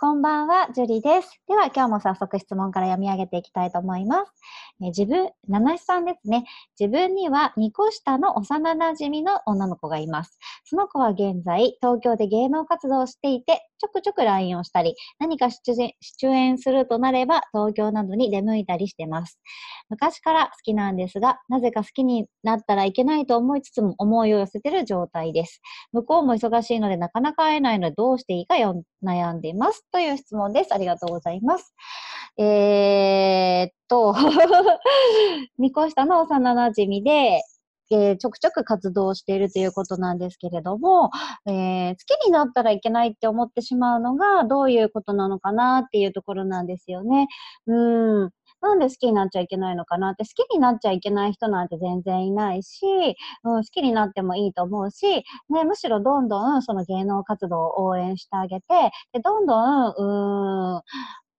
こんばんは、ジュリです。では、今日も早速質問から読み上げていきたいと思います。え自分、七七さんですね。自分には2個下の幼馴染の女の子がいます。その子は現在、東京で芸能活動をしていて、ちょくちょく LINE をしたり、何か出演するとなれば、東京などに出向いたりしてます。昔から好きなんですが、なぜか好きになったらいけないと思いつつも思いを寄せてる状態です。向こうも忙しいのでなかなか会えないのでどうしていいか悩んでいます。という質問です。ありがとうございます。えー、っと、2個下の幼馴染で、えー、ちょくちょく活動しているということなんですけれども、えー、好きになったらいけないって思ってしまうのがどういうことなのかなっていうところなんですよね。うん。なんで好きになっちゃいけないのかなって、好きになっちゃいけない人なんて全然いないし、うん、好きになってもいいと思うし、ね、むしろどんどんその芸能活動を応援してあげて、でどんどん、うん、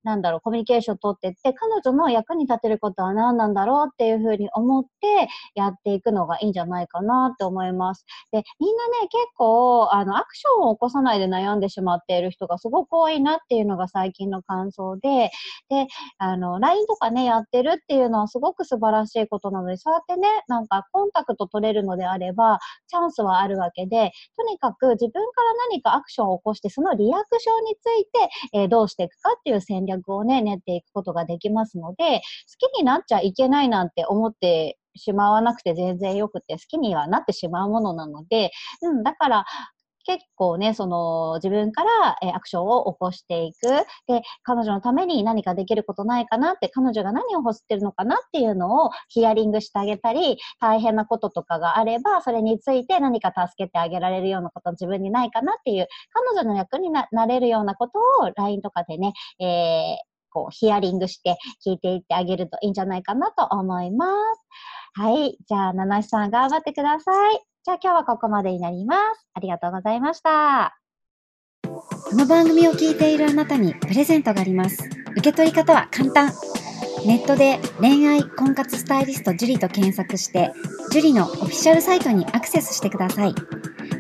なんだろう、コミュニケーションを取ってって、彼女の役に立てることは何なんだろうっていうふうに思ってやっていくのがいいんじゃないかなって思います。で、みんなね、結構、あの、アクションを起こさないで悩んでしまっている人がすごく多いなっていうのが最近の感想で、で、あの、LINE とかね、やってるっていうのはすごく素晴らしいことなので、そうやってね、なんかコンタクト取れるのであれば、チャンスはあるわけで、とにかく自分から何かアクションを起こして、そのリアクションについて、えー、どうしていくかっていう戦略略をね、練っていくことができますので、好きになっちゃいけないなんて思ってしまわなくて全然よくて、好きにはなってしまうものなので、うん、だから、結構ね、その自分から、えアクションを起こしていく。で、彼女のために何かできることないかなって、彼女が何を欲してるのかなっていうのをヒアリングしてあげたり、大変なこととかがあれば、それについて何か助けてあげられるようなこと自分にないかなっていう、彼女の役になれるようなことを LINE とかでね、えーこう、ヒアリングして聞いていってあげるといいんじゃないかなと思います。はい。じゃあ、七七さん頑張ってください。じゃあ今日はここまでになります。ありがとうございました。この番組を聞いているあなたにプレゼントがあります。受け取り方は簡単。ネットで恋愛婚活スタイリスト樹と検索して、樹のオフィシャルサイトにアクセスしてください。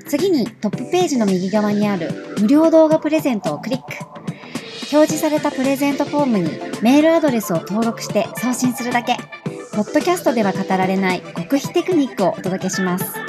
次にトップページの右側にある無料動画プレゼントをクリック。表示されたプレゼントフォームにメールアドレスを登録して送信するだけ。ポッドキャストでは語られない極秘テクニックをお届けします。